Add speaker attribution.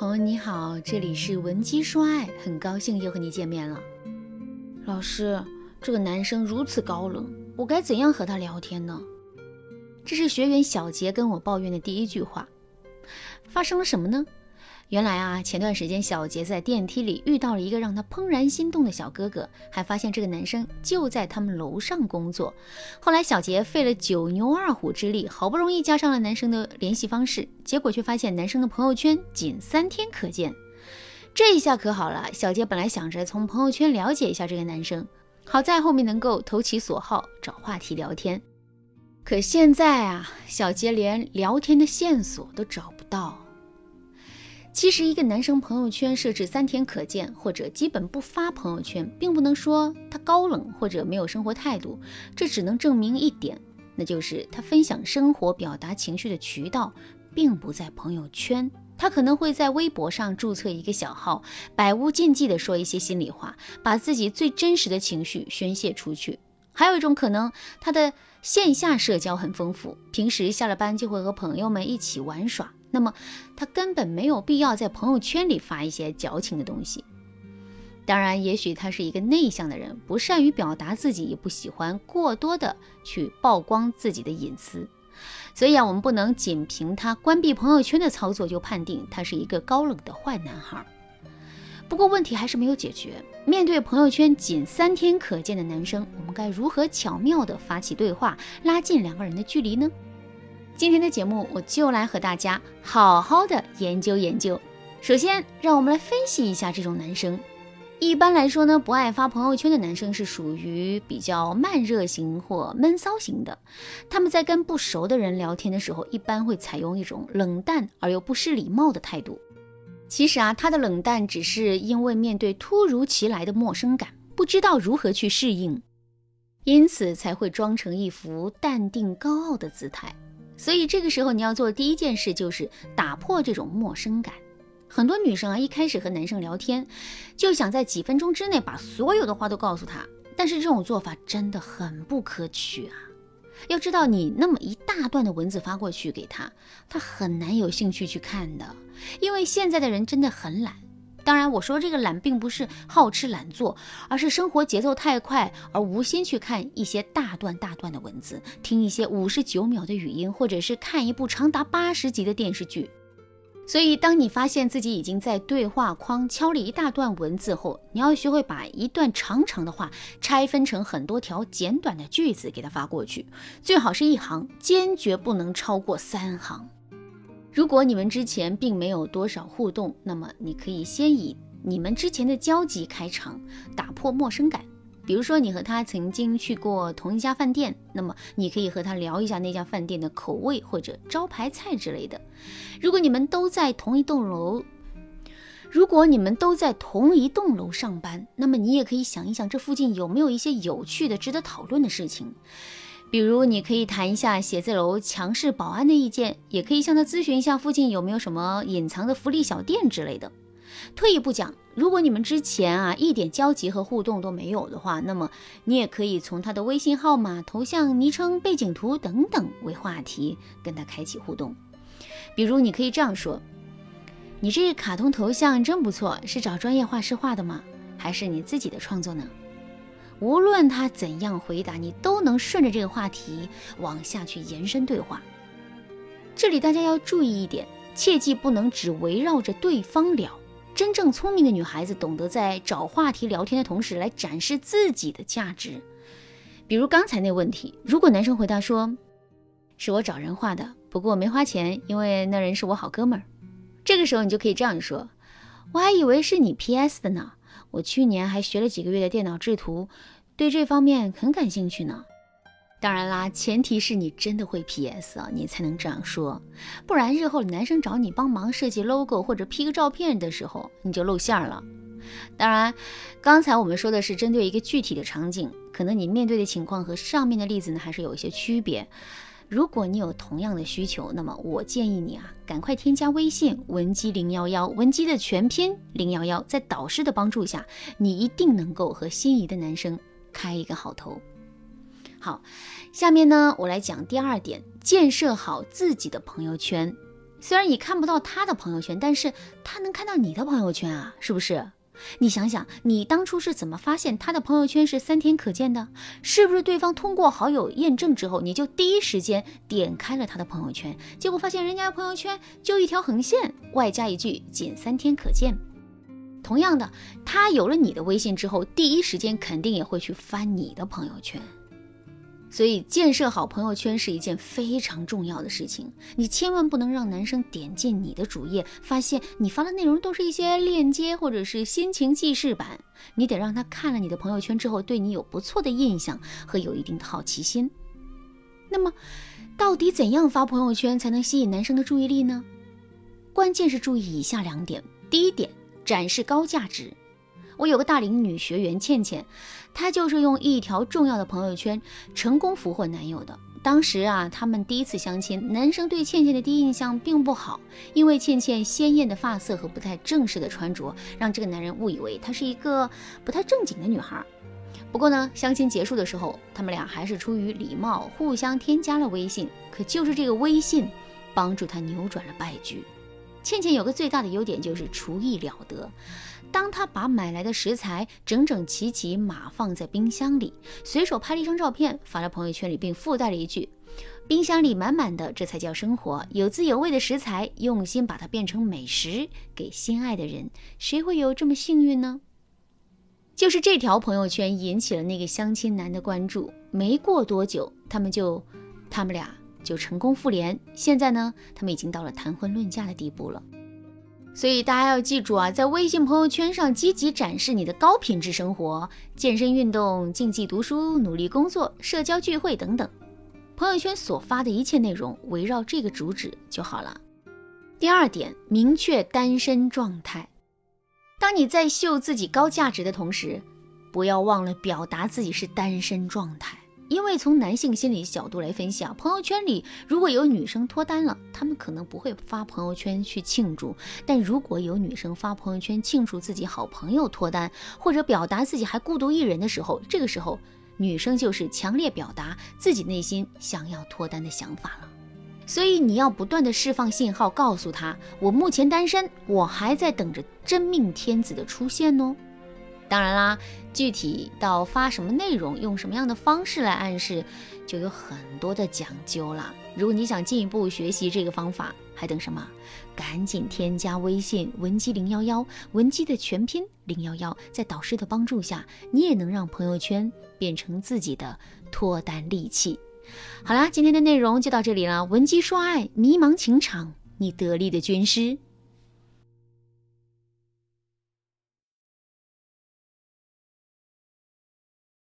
Speaker 1: 朋友你好，这里是文姬说爱，很高兴又和你见面了。老师，这个男生如此高冷，我该怎样和他聊天呢？这是学员小杰跟我抱怨的第一句话。发生了什么呢？原来啊，前段时间小杰在电梯里遇到了一个让他怦然心动的小哥哥，还发现这个男生就在他们楼上工作。后来小杰费了九牛二虎之力，好不容易加上了男生的联系方式，结果却发现男生的朋友圈仅三天可见。这一下可好了，小杰本来想着从朋友圈了解一下这个男生，好在后面能够投其所好找话题聊天。可现在啊，小杰连聊天的线索都找不到。其实，一个男生朋友圈设置三天可见，或者基本不发朋友圈，并不能说他高冷或者没有生活态度，这只能证明一点，那就是他分享生活、表达情绪的渠道并不在朋友圈。他可能会在微博上注册一个小号，百无禁忌地说一些心里话，把自己最真实的情绪宣泄出去。还有一种可能，他的线下社交很丰富，平时下了班就会和朋友们一起玩耍。那么他根本没有必要在朋友圈里发一些矫情的东西。当然，也许他是一个内向的人，不善于表达自己，也不喜欢过多的去曝光自己的隐私。所以啊，我们不能仅凭他关闭朋友圈的操作就判定他是一个高冷的坏男孩。不过问题还是没有解决。面对朋友圈仅三天可见的男生，我们该如何巧妙地发起对话，拉近两个人的距离呢？今天的节目，我就来和大家好好的研究研究。首先，让我们来分析一下这种男生。一般来说呢，不爱发朋友圈的男生是属于比较慢热型或闷骚型的。他们在跟不熟的人聊天的时候，一般会采用一种冷淡而又不失礼貌的态度。其实啊，他的冷淡只是因为面对突如其来的陌生感，不知道如何去适应，因此才会装成一副淡定高傲的姿态。所以这个时候你要做的第一件事就是打破这种陌生感。很多女生啊，一开始和男生聊天，就想在几分钟之内把所有的话都告诉他，但是这种做法真的很不可取啊！要知道，你那么一大段的文字发过去给他，他很难有兴趣去看的，因为现在的人真的很懒。当然，我说这个懒并不是好吃懒做，而是生活节奏太快，而无心去看一些大段大段的文字，听一些五十九秒的语音，或者是看一部长达八十集的电视剧。所以，当你发现自己已经在对话框敲了一大段文字后，你要学会把一段长长的话拆分成很多条简短的句子给他发过去，最好是一行，坚决不能超过三行。如果你们之前并没有多少互动，那么你可以先以你们之前的交集开场，打破陌生感。比如说，你和他曾经去过同一家饭店，那么你可以和他聊一下那家饭店的口味或者招牌菜之类的。如果你们都在同一栋楼，如果你们都在同一栋楼上班，那么你也可以想一想，这附近有没有一些有趣的、值得讨论的事情。比如，你可以谈一下写字楼强势保安的意见，也可以向他咨询一下附近有没有什么隐藏的福利小店之类的。退一步讲，如果你们之前啊一点交集和互动都没有的话，那么你也可以从他的微信号码、头像、昵称、背景图等等为话题跟他开启互动。比如，你可以这样说：“你这卡通头像真不错，是找专业画师画的吗？还是你自己的创作呢？”无论他怎样回答，你都能顺着这个话题往下去延伸对话。这里大家要注意一点，切记不能只围绕着对方聊。真正聪明的女孩子懂得在找话题聊天的同时来展示自己的价值。比如刚才那问题，如果男生回答说：“是我找人画的，不过没花钱，因为那人是我好哥们儿。”这个时候你就可以这样说：“我还以为是你 PS 的呢。”我去年还学了几个月的电脑制图，对这方面很感兴趣呢。当然啦，前提是你真的会 PS 啊，你才能这样说。不然日后男生找你帮忙设计 logo 或者 P 个照片的时候，你就露馅了。当然，刚才我们说的是针对一个具体的场景，可能你面对的情况和上面的例子呢还是有一些区别。如果你有同样的需求，那么我建议你啊，赶快添加微信文姬零幺幺，文姬的全拼零幺幺，在导师的帮助下，你一定能够和心仪的男生开一个好头。好，下面呢，我来讲第二点，建设好自己的朋友圈。虽然你看不到他的朋友圈，但是他能看到你的朋友圈啊，是不是？你想想，你当初是怎么发现他的朋友圈是三天可见的？是不是对方通过好友验证之后，你就第一时间点开了他的朋友圈，结果发现人家的朋友圈就一条横线，外加一句仅三天可见。同样的，他有了你的微信之后，第一时间肯定也会去翻你的朋友圈。所以建设好朋友圈是一件非常重要的事情，你千万不能让男生点进你的主页，发现你发的内容都是一些链接或者是心情记事版。你得让他看了你的朋友圈之后，对你有不错的印象和有一定的好奇心。那么，到底怎样发朋友圈才能吸引男生的注意力呢？关键是注意以下两点：第一点，展示高价值。我有个大龄女学员倩倩，她就是用一条重要的朋友圈成功俘获男友的。当时啊，他们第一次相亲，男生对倩倩的第一印象并不好，因为倩倩鲜艳的发色和不太正式的穿着，让这个男人误以为她是一个不太正经的女孩。不过呢，相亲结束的时候，他们俩还是出于礼貌互相添加了微信。可就是这个微信，帮助他扭转了败局。倩倩有个最大的优点就是厨艺了得。当他把买来的食材整整齐齐码放在冰箱里，随手拍了一张照片发到朋友圈里，并附带了一句：“冰箱里满满的，这才叫生活。有滋有味的食材，用心把它变成美食，给心爱的人，谁会有这么幸运呢？”就是这条朋友圈引起了那个相亲男的关注。没过多久，他们就，他们俩就成功复联。现在呢，他们已经到了谈婚论嫁的地步了。所以大家要记住啊，在微信朋友圈上积极展示你的高品质生活，健身运动、竞技读书、努力工作、社交聚会等等，朋友圈所发的一切内容围绕这个主旨就好了。第二点，明确单身状态。当你在秀自己高价值的同时，不要忘了表达自己是单身状态。因为从男性心理角度来分析啊，朋友圈里如果有女生脱单了，他们可能不会发朋友圈去庆祝；但如果有女生发朋友圈庆祝自己好朋友脱单，或者表达自己还孤独一人的时候，这个时候女生就是强烈表达自己内心想要脱单的想法了。所以你要不断的释放信号，告诉他我目前单身，我还在等着真命天子的出现哦。当然啦，具体到发什么内容，用什么样的方式来暗示，就有很多的讲究了。如果你想进一步学习这个方法，还等什么？赶紧添加微信文姬零幺幺，文姬的全拼零幺幺，在导师的帮助下，你也能让朋友圈变成自己的脱单利器。好啦，今天的内容就到这里了。文姬说爱，迷茫情场，你得力的军师。